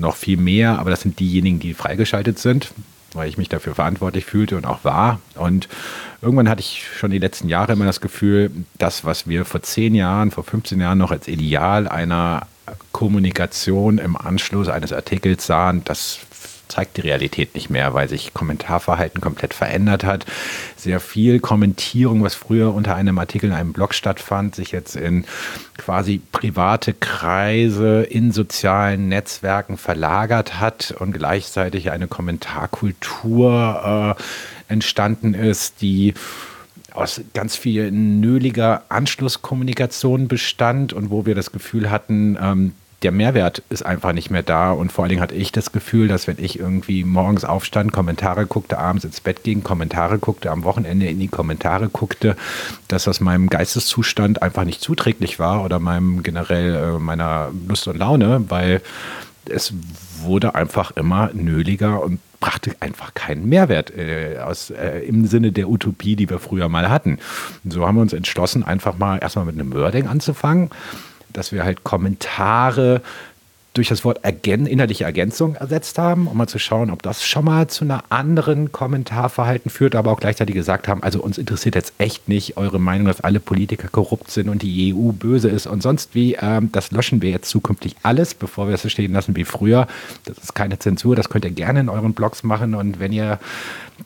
Noch viel mehr, aber das sind diejenigen, die freigeschaltet sind, weil ich mich dafür verantwortlich fühlte und auch war. Und irgendwann hatte ich schon die letzten Jahre immer das Gefühl, das, was wir vor 10 Jahren, vor 15 Jahren noch als Ideal einer Kommunikation im Anschluss eines Artikels sahen, das zeigt die Realität nicht mehr, weil sich Kommentarverhalten komplett verändert hat. Sehr viel Kommentierung, was früher unter einem Artikel in einem Blog stattfand, sich jetzt in quasi private Kreise in sozialen Netzwerken verlagert hat und gleichzeitig eine Kommentarkultur äh, entstanden ist, die aus ganz viel nöliger Anschlusskommunikation bestand und wo wir das Gefühl hatten, ähm, der Mehrwert ist einfach nicht mehr da. Und vor allen Dingen hatte ich das Gefühl, dass wenn ich irgendwie morgens aufstand, Kommentare guckte, abends ins Bett ging, Kommentare guckte, am Wochenende in die Kommentare guckte, dass das meinem Geisteszustand einfach nicht zuträglich war oder meinem generell äh, meiner Lust und Laune, weil es wurde einfach immer nöliger und brachte einfach keinen Mehrwert äh, aus, äh, im Sinne der Utopie, die wir früher mal hatten. Und so haben wir uns entschlossen, einfach mal erstmal mit einem Wording anzufangen dass wir halt Kommentare durch das Wort Ergän inhaltliche Ergänzung ersetzt haben, um mal zu schauen, ob das schon mal zu einer anderen Kommentarverhalten führt, aber auch gleichzeitig gesagt haben, also uns interessiert jetzt echt nicht eure Meinung, dass alle Politiker korrupt sind und die EU böse ist und sonst wie. Ähm, das löschen wir jetzt zukünftig alles, bevor wir es so stehen lassen wie früher. Das ist keine Zensur, das könnt ihr gerne in euren Blogs machen und wenn ihr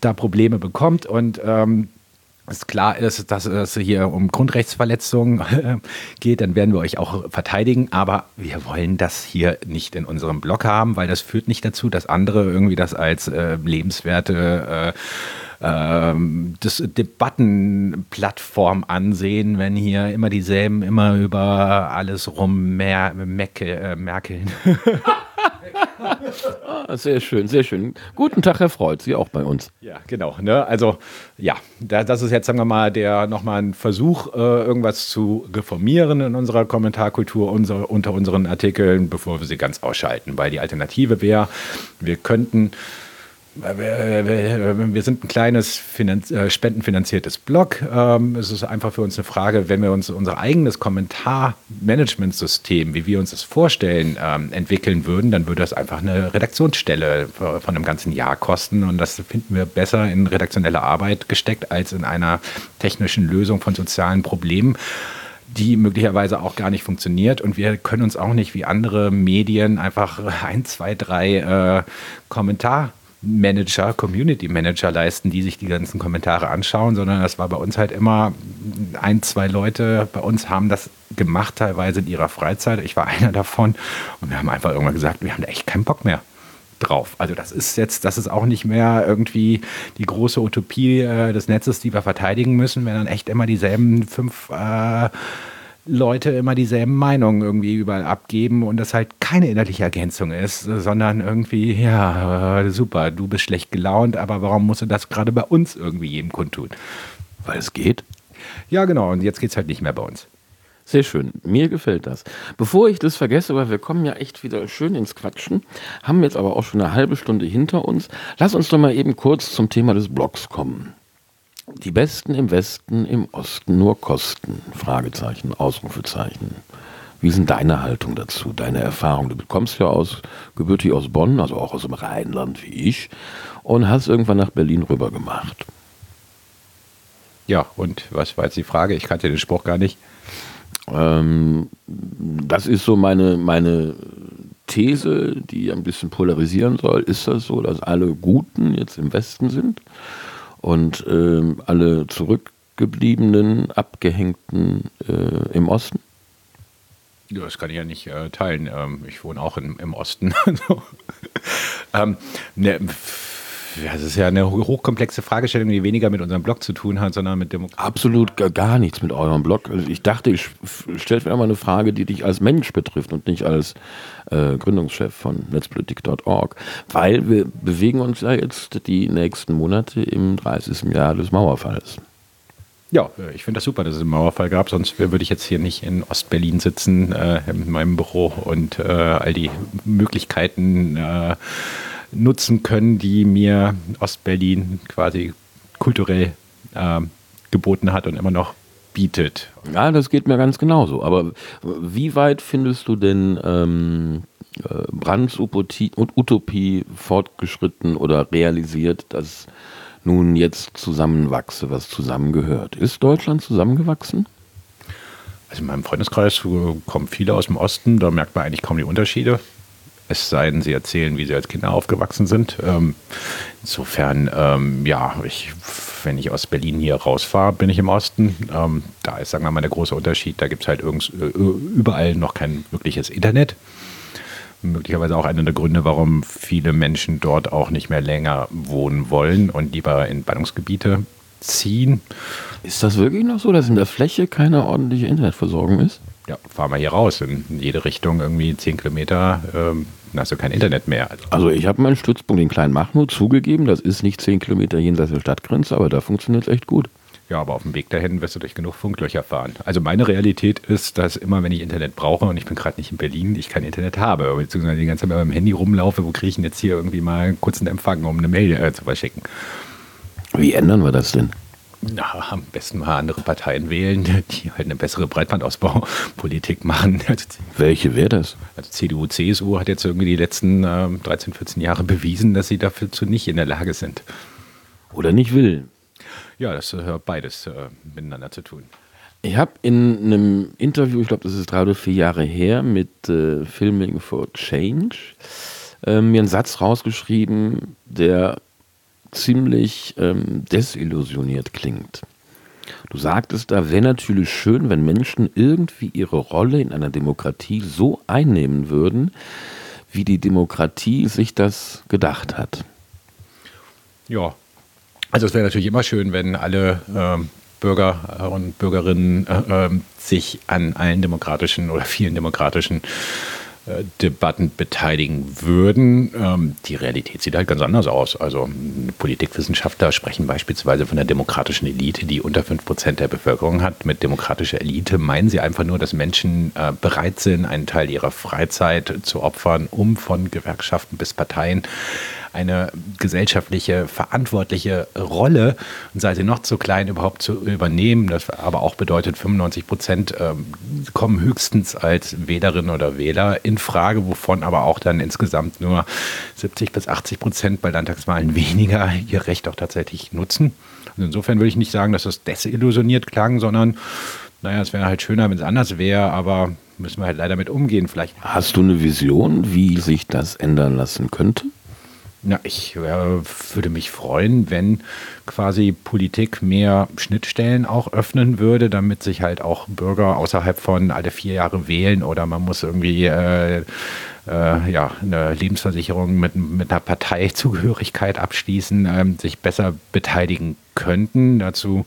da Probleme bekommt und ähm, es klar ist, dass es hier um Grundrechtsverletzungen geht, dann werden wir euch auch verteidigen. Aber wir wollen das hier nicht in unserem Blog haben, weil das führt nicht dazu, dass andere irgendwie das als äh, lebenswerte äh, ähm, das Debattenplattform ansehen, wenn hier immer dieselben immer über alles rummerkeln. ah, sehr schön, sehr schön. Guten Tag, Herr Freud, Sie auch bei uns. Ja, genau. Ne? Also ja, das ist jetzt, sagen wir mal, der nochmal ein Versuch, äh, irgendwas zu reformieren in unserer Kommentarkultur unter unseren Artikeln, bevor wir sie ganz ausschalten. Weil die Alternative wäre, wir könnten wir sind ein kleines äh, spendenfinanziertes Blog. Ähm, es ist einfach für uns eine Frage, wenn wir uns unser eigenes Kommentarmanagementsystem, wie wir uns das vorstellen, ähm, entwickeln würden, dann würde das einfach eine Redaktionsstelle von einem ganzen Jahr kosten. Und das finden wir besser in redaktionelle Arbeit gesteckt als in einer technischen Lösung von sozialen Problemen die möglicherweise auch gar nicht funktioniert. Und wir können uns auch nicht wie andere Medien einfach ein, zwei, drei äh, Kommentar Manager, Community Manager leisten, die sich die ganzen Kommentare anschauen, sondern das war bei uns halt immer ein, zwei Leute bei uns haben das gemacht, teilweise in ihrer Freizeit. Ich war einer davon und wir haben einfach irgendwann gesagt, wir haben da echt keinen Bock mehr drauf. Also das ist jetzt, das ist auch nicht mehr irgendwie die große Utopie äh, des Netzes, die wir verteidigen müssen, wenn dann echt immer dieselben fünf äh, Leute immer dieselben Meinungen irgendwie überall abgeben und das halt keine innerliche Ergänzung ist, sondern irgendwie, ja, super, du bist schlecht gelaunt, aber warum musst du das gerade bei uns irgendwie jedem kundtun? Weil es geht? Ja, genau, und jetzt geht es halt nicht mehr bei uns. Sehr schön, mir gefällt das. Bevor ich das vergesse, weil wir kommen ja echt wieder schön ins Quatschen, haben jetzt aber auch schon eine halbe Stunde hinter uns. Lass uns doch mal eben kurz zum Thema des Blogs kommen. Die Besten im Westen, im Osten nur Kosten? Fragezeichen, Ausrufezeichen. Wie ist denn deine Haltung dazu, deine Erfahrung? Du kommst ja aus, gebürtig aus Bonn, also auch aus dem Rheinland wie ich, und hast irgendwann nach Berlin rüber gemacht. Ja, und was war jetzt die Frage? Ich kannte den Spruch gar nicht. Ähm, das ist so meine, meine These, die ein bisschen polarisieren soll. Ist das so, dass alle Guten jetzt im Westen sind? Und äh, alle zurückgebliebenen, abgehängten äh, im Osten? Ja, das kann ich ja nicht äh, teilen. Ähm, ich wohne auch in, im Osten. ähm, ne, das ist ja eine hochkomplexe Fragestellung, die weniger mit unserem Blog zu tun hat, sondern mit dem. Absolut gar nichts mit eurem Blog. Also ich dachte, ich stelle mir mal eine Frage, die dich als Mensch betrifft und nicht als äh, Gründungschef von netzpolitik.org. Weil wir bewegen uns ja jetzt die nächsten Monate im 30. Jahr des Mauerfalls. Ja, äh, ich finde das super, dass es einen Mauerfall gab, sonst würde ich jetzt hier nicht in Ostberlin sitzen, äh, in meinem Büro und äh, all die Möglichkeiten äh, nutzen können, die mir Ostberlin quasi kulturell äh, geboten hat und immer noch bietet. Ja, das geht mir ganz genauso. Aber wie weit findest du denn ähm, äh, Brands Utopie, Utopie fortgeschritten oder realisiert, dass nun jetzt zusammenwachse, was zusammengehört? Ist Deutschland zusammengewachsen? Also in meinem Freundeskreis kommen viele aus dem Osten, da merkt man eigentlich kaum die Unterschiede es sei denn, sie erzählen, wie sie als Kinder aufgewachsen sind. Ähm, insofern, ähm, ja, ich, wenn ich aus Berlin hier rausfahre, bin ich im Osten. Ähm, da ist, sagen wir mal, der große Unterschied. Da gibt es halt irgends, äh, überall noch kein wirkliches Internet. Möglicherweise auch einer der Gründe, warum viele Menschen dort auch nicht mehr länger wohnen wollen und lieber in Ballungsgebiete ziehen. Ist das wirklich noch so, dass in der Fläche keine ordentliche Internetversorgung ist? Ja, fahren wir hier raus in jede Richtung irgendwie 10 Kilometer. Ähm, dann hast du kein Internet mehr. Also, also ich habe meinen Stützpunkt in Kleinmachnow zugegeben, das ist nicht zehn Kilometer jenseits der Stadtgrenze, aber da funktioniert es echt gut. Ja, aber auf dem Weg dahin wirst du durch genug Funklöcher fahren. Also meine Realität ist, dass immer, wenn ich Internet brauche, und ich bin gerade nicht in Berlin, ich kein Internet habe, beziehungsweise die ganze Zeit mit meinem Handy rumlaufe, wo kriege ich denn jetzt hier irgendwie mal einen kurzen Empfang, um eine Mail äh, zu verschicken. Wie ändern wir das denn? Na, am besten mal andere Parteien wählen, die halt eine bessere Breitbandausbaupolitik machen. Welche wäre das? Also CDU, CSU hat jetzt irgendwie die letzten äh, 13, 14 Jahre bewiesen, dass sie dafür zu nicht in der Lage sind. Oder nicht will. Ja, das hat äh, beides äh, miteinander zu tun. Ich habe in einem Interview, ich glaube, das ist drei oder vier Jahre her, mit äh, Filming for Change, äh, mir einen Satz rausgeschrieben, der ziemlich ähm, desillusioniert klingt. Du sagtest, da wäre natürlich schön, wenn Menschen irgendwie ihre Rolle in einer Demokratie so einnehmen würden, wie die Demokratie sich das gedacht hat. Ja, also es wäre natürlich immer schön, wenn alle ähm, Bürger und Bürgerinnen äh, äh, sich an allen demokratischen oder vielen demokratischen äh, Debatten beteiligen würden. Ähm, die Realität sieht halt ganz anders aus. Also Politikwissenschaftler sprechen beispielsweise von der demokratischen Elite, die unter 5% der Bevölkerung hat. Mit demokratischer Elite meinen sie einfach nur, dass Menschen äh, bereit sind, einen Teil ihrer Freizeit zu opfern, um von Gewerkschaften bis Parteien eine gesellschaftliche, verantwortliche Rolle, sei sie noch zu klein, überhaupt zu übernehmen. Das aber auch bedeutet, 95 Prozent ähm, kommen höchstens als Wählerinnen oder Wähler in Frage, wovon aber auch dann insgesamt nur 70 bis 80 Prozent bei Landtagswahlen weniger ihr Recht auch tatsächlich nutzen. Und insofern würde ich nicht sagen, dass das desillusioniert klang, sondern naja, es wäre halt schöner, wenn es anders wäre, aber müssen wir halt leider mit umgehen. Vielleicht. Hast du eine Vision, wie sich das ändern lassen könnte? Na, ich äh, würde mich freuen, wenn quasi Politik mehr Schnittstellen auch öffnen würde, damit sich halt auch Bürger außerhalb von alle vier Jahre wählen oder man muss irgendwie äh, äh, ja, eine Lebensversicherung mit, mit einer Parteizugehörigkeit abschließen, ähm, sich besser beteiligen könnten. Dazu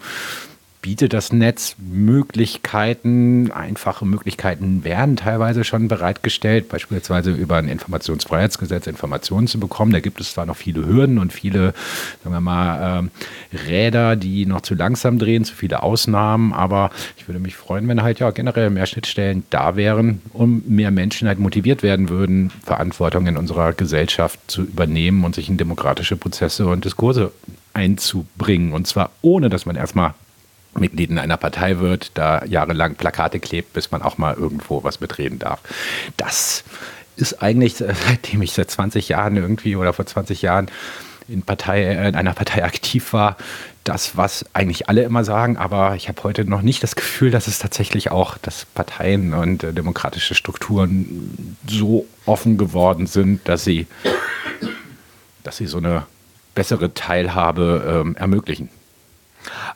bietet das Netz Möglichkeiten, einfache Möglichkeiten werden teilweise schon bereitgestellt, beispielsweise über ein Informationsfreiheitsgesetz Informationen zu bekommen. Da gibt es zwar noch viele Hürden und viele, sagen wir mal, äh, Räder, die noch zu langsam drehen, zu viele Ausnahmen, aber ich würde mich freuen, wenn halt ja generell mehr Schnittstellen da wären, um mehr Menschen halt motiviert werden würden, Verantwortung in unserer Gesellschaft zu übernehmen und sich in demokratische Prozesse und Diskurse einzubringen. Und zwar ohne, dass man erstmal Mitglied in einer Partei wird, da jahrelang Plakate klebt, bis man auch mal irgendwo was mitreden darf. Das ist eigentlich, seitdem ich seit 20 Jahren irgendwie oder vor 20 Jahren in, Partei, äh, in einer Partei aktiv war, das, was eigentlich alle immer sagen, aber ich habe heute noch nicht das Gefühl, dass es tatsächlich auch, dass Parteien und äh, demokratische Strukturen so offen geworden sind, dass sie, dass sie so eine bessere Teilhabe ähm, ermöglichen.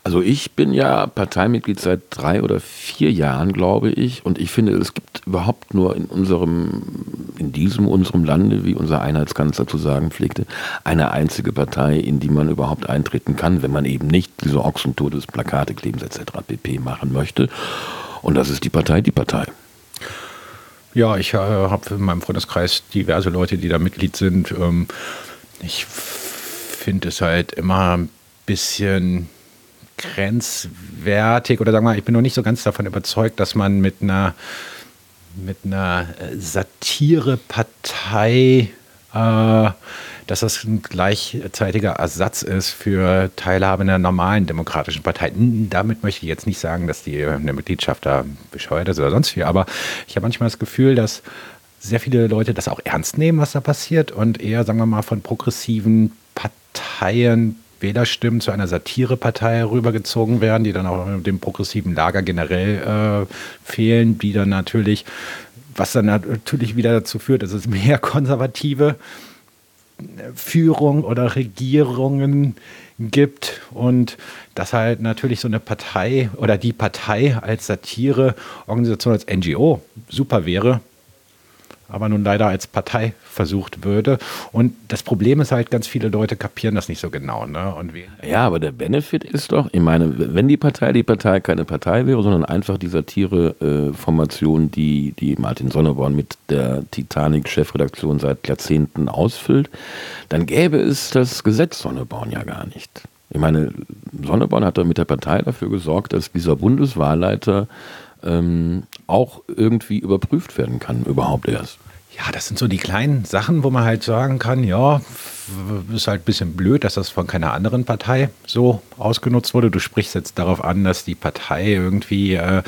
Also ich bin ja Parteimitglied seit drei oder vier Jahren, glaube ich, und ich finde, es gibt überhaupt nur in unserem, in diesem unserem Lande, wie unser Einheitskanzler zu sagen pflegte, eine einzige Partei, in die man überhaupt eintreten kann, wenn man eben nicht diese Ochsentour des Plakateklebens etc. pp. machen möchte. Und das ist die Partei, die Partei. Ja, ich äh, habe in meinem Freundeskreis diverse Leute, die da Mitglied sind. Ähm, ich finde es halt immer ein bisschen grenzwertig oder sagen wir mal, ich bin noch nicht so ganz davon überzeugt, dass man mit einer, mit einer äh, Satirepartei, äh, dass das ein gleichzeitiger Ersatz ist für Teilhabe in einer normalen demokratischen Partei. Damit möchte ich jetzt nicht sagen, dass die eine Mitgliedschaft da bescheuert ist oder sonst wie, aber ich habe manchmal das Gefühl, dass sehr viele Leute das auch ernst nehmen, was da passiert und eher, sagen wir mal, von progressiven Parteien Wählerstimmen zu einer Satirepartei rübergezogen werden, die dann auch dem progressiven Lager generell äh, fehlen, die dann natürlich, was dann natürlich wieder dazu führt, dass es mehr konservative Führung oder Regierungen gibt und dass halt natürlich so eine Partei oder die Partei als Satireorganisation, als NGO super wäre, aber nun leider als Partei versucht würde. Und das Problem ist halt, ganz viele Leute kapieren das nicht so genau. Ne? Und ja, aber der Benefit ist doch, ich meine, wenn die Partei die Partei keine Partei wäre, sondern einfach die Satire-Formation, die, die Martin Sonneborn mit der Titanic-Chefredaktion seit Jahrzehnten ausfüllt, dann gäbe es das Gesetz Sonneborn ja gar nicht. Ich meine, Sonneborn hat da mit der Partei dafür gesorgt, dass dieser Bundeswahlleiter ähm, auch irgendwie überprüft werden kann, überhaupt erst. Ja, das sind so die kleinen Sachen, wo man halt sagen kann, ja, ist halt ein bisschen blöd, dass das von keiner anderen Partei so ausgenutzt wurde. Du sprichst jetzt darauf an, dass die Partei irgendwie äh,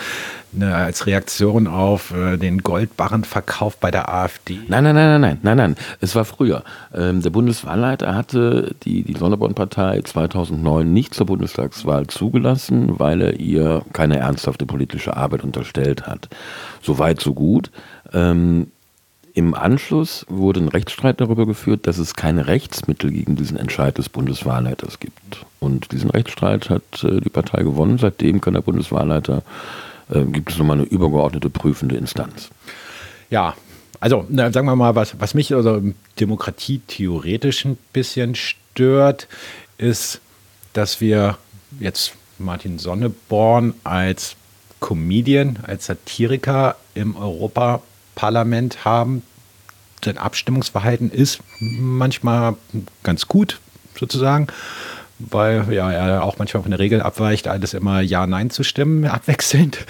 ne, als Reaktion auf äh, den Goldbarrenverkauf bei der AfD. Nein, nein, nein, nein, nein, nein, nein. Es war früher. Ähm, der Bundeswahlleiter hatte die, die Sonneborn-Partei 2009 nicht zur Bundestagswahl zugelassen, weil er ihr keine ernsthafte politische Arbeit unterstellt hat. So weit, so gut. Ähm, im Anschluss wurde ein Rechtsstreit darüber geführt, dass es keine Rechtsmittel gegen diesen Entscheid des Bundeswahlleiters gibt. Und diesen Rechtsstreit hat äh, die Partei gewonnen. Seitdem kann der Bundeswahlleiter, äh, gibt es nochmal eine übergeordnete prüfende Instanz. Ja, also na, sagen wir mal, was, was mich also Demokratie theoretisch ein bisschen stört, ist, dass wir jetzt Martin Sonneborn als Comedian, als Satiriker im Europaparlament haben, sein Abstimmungsverhalten ist manchmal ganz gut, sozusagen, weil ja, er auch manchmal von der Regel abweicht, alles immer Ja, Nein zu stimmen, abwechselnd.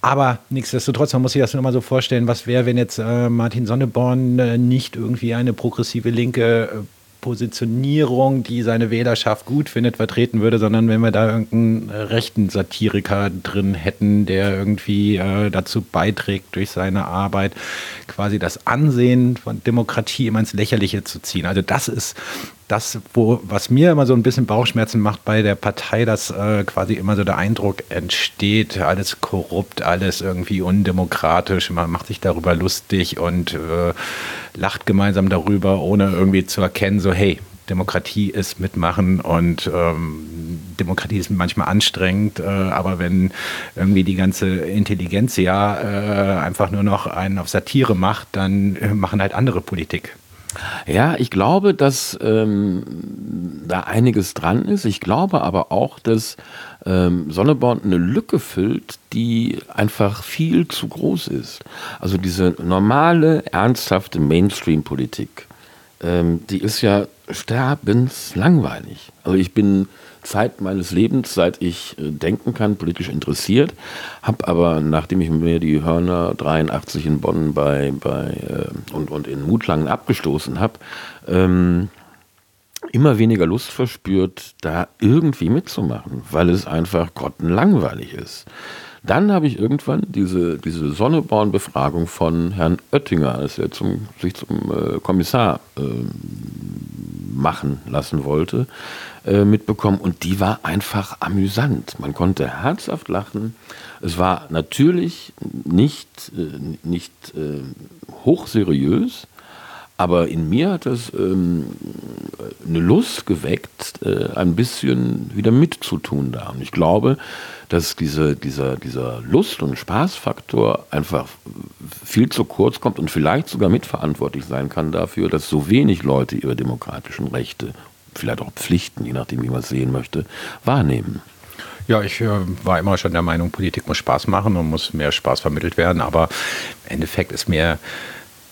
Aber nichtsdestotrotz, man muss sich das nur mal so vorstellen, was wäre, wenn jetzt äh, Martin Sonneborn äh, nicht irgendwie eine progressive linke äh, Positionierung, die seine Wählerschaft gut findet, vertreten würde, sondern wenn wir da irgendeinen rechten Satiriker drin hätten, der irgendwie äh, dazu beiträgt, durch seine Arbeit quasi das Ansehen von Demokratie immer ins Lächerliche zu ziehen. Also das ist das, wo, was mir immer so ein bisschen Bauchschmerzen macht bei der Partei, dass äh, quasi immer so der Eindruck entsteht, alles korrupt, alles irgendwie undemokratisch, man macht sich darüber lustig und äh, lacht gemeinsam darüber, ohne irgendwie zu erkennen, so hey, Demokratie ist mitmachen und ähm, Demokratie ist manchmal anstrengend, äh, aber wenn irgendwie die ganze Intelligenz ja äh, einfach nur noch einen auf Satire macht, dann äh, machen halt andere Politik. Ja, ich glaube, dass ähm, da einiges dran ist. Ich glaube aber auch, dass ähm, Sonneborn eine Lücke füllt, die einfach viel zu groß ist. Also diese normale, ernsthafte Mainstream-Politik, ähm, die ist ja sterbenslangweilig. Also ich bin Zeit meines Lebens, seit ich äh, denken kann, politisch interessiert, habe aber, nachdem ich mir die Hörner 83 in Bonn bei, bei, äh, und, und in Mutlangen abgestoßen habe, ähm, immer weniger Lust verspürt, da irgendwie mitzumachen, weil es einfach grottenlangweilig ist. Dann habe ich irgendwann diese, diese Sonneborn-Befragung von Herrn Oettinger, als er zum, sich zum äh, Kommissar äh, machen lassen wollte, äh, mitbekommen. Und die war einfach amüsant. Man konnte herzhaft lachen. Es war natürlich nicht, äh, nicht äh, hochseriös, aber in mir hat das ähm, eine Lust geweckt, äh, ein bisschen wieder mitzutun da. Und ich glaube, dass diese, dieser, dieser Lust- und Spaßfaktor einfach viel zu kurz kommt und vielleicht sogar mitverantwortlich sein kann dafür, dass so wenig Leute ihre demokratischen Rechte, vielleicht auch Pflichten, je nachdem, wie man es sehen möchte, wahrnehmen. Ja, ich äh, war immer schon der Meinung, Politik muss Spaß machen und muss mehr Spaß vermittelt werden. Aber im Endeffekt ist mir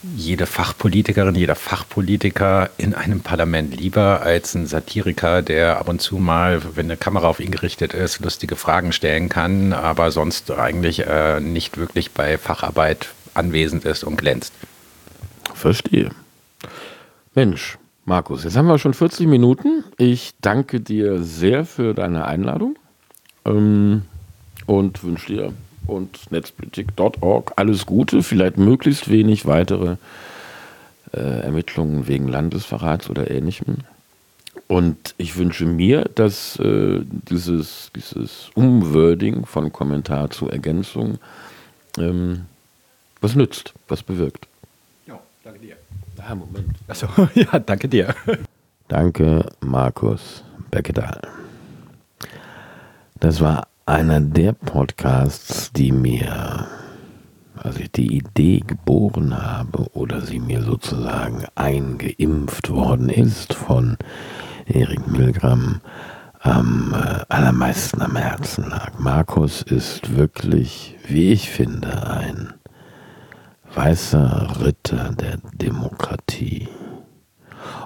jede Fachpolitikerin, jeder Fachpolitiker in einem Parlament lieber als ein Satiriker, der ab und zu mal, wenn eine Kamera auf ihn gerichtet ist, lustige Fragen stellen kann, aber sonst eigentlich äh, nicht wirklich bei Facharbeit anwesend ist und glänzt. Verstehe. Mensch, Markus, jetzt haben wir schon 40 Minuten. Ich danke dir sehr für deine Einladung ähm, und wünsche dir und netzpolitik.org. Alles Gute, vielleicht möglichst wenig weitere äh, Ermittlungen wegen Landesverrats oder ähnlichem. Und ich wünsche mir, dass äh, dieses, dieses Umwording von Kommentar zu Ergänzung ähm, was nützt, was bewirkt. Ja, danke dir. Ah, Moment. Achso, ja, danke dir. Danke, Markus Beckedahl. Das war einer der Podcasts, die mir, als ich die Idee geboren habe oder sie mir sozusagen eingeimpft worden ist von Erik Milgram, am äh, allermeisten am Herzen lag. Markus ist wirklich, wie ich finde, ein weißer Ritter der Demokratie.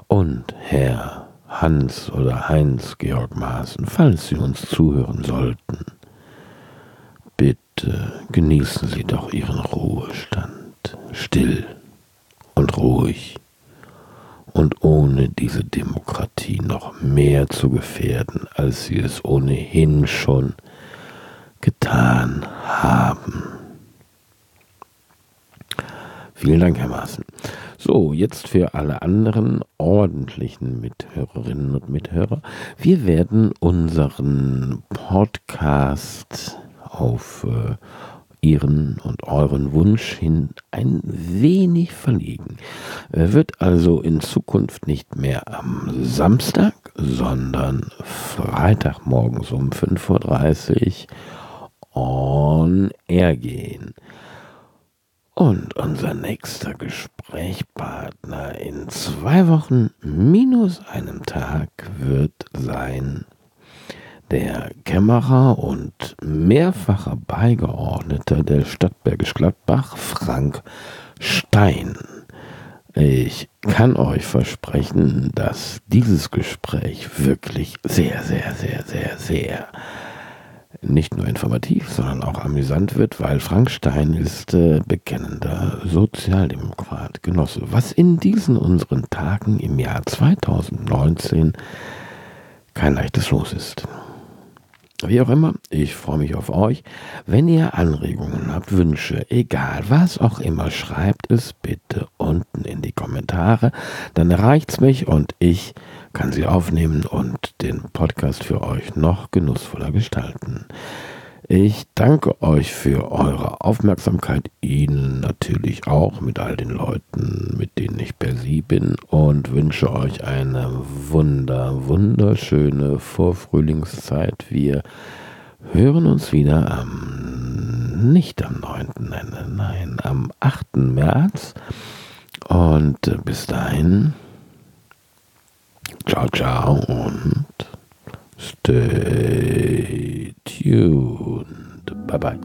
Und Herr Hans oder Heinz Georg Maaßen, falls Sie uns zuhören sollten, bitte genießen Sie doch Ihren Ruhestand, still und ruhig und ohne diese Demokratie noch mehr zu gefährden, als Sie es ohnehin schon getan haben. Vielen Dank, Herr Maaßen. So, jetzt für alle anderen ordentlichen Mithörerinnen und Mithörer. Wir werden unseren Podcast auf äh, Ihren und euren Wunsch hin ein wenig verlegen. Er wird also in Zukunft nicht mehr am Samstag, sondern Freitagmorgens um 5.30 Uhr on air gehen. Und unser nächster Gesprächspartner in zwei Wochen minus einem Tag wird sein der Kämmerer und mehrfacher Beigeordneter der Stadt Bergisch Gladbach, Frank Stein. Ich kann euch versprechen, dass dieses Gespräch wirklich sehr, sehr, sehr, sehr, sehr nicht nur informativ, sondern auch amüsant wird, weil Frank Stein ist äh, bekennender Sozialdemokrat, Genosse. Was in diesen unseren Tagen im Jahr 2019 kein leichtes Los ist. Wie auch immer, ich freue mich auf euch. Wenn ihr Anregungen habt, Wünsche, egal was auch immer, schreibt es bitte unten in die Kommentare. Dann erreicht's mich und ich kann sie aufnehmen und den Podcast für euch noch genussvoller gestalten. Ich danke euch für eure Aufmerksamkeit, Ihnen natürlich auch mit all den Leuten, mit denen ich per Sie bin und wünsche euch eine wunder, wunderschöne Vorfrühlingszeit. Wir hören uns wieder am, nicht am 9., nein, nein, am 8. März. Und bis dahin, ciao, ciao und stay tuned. Bye bye.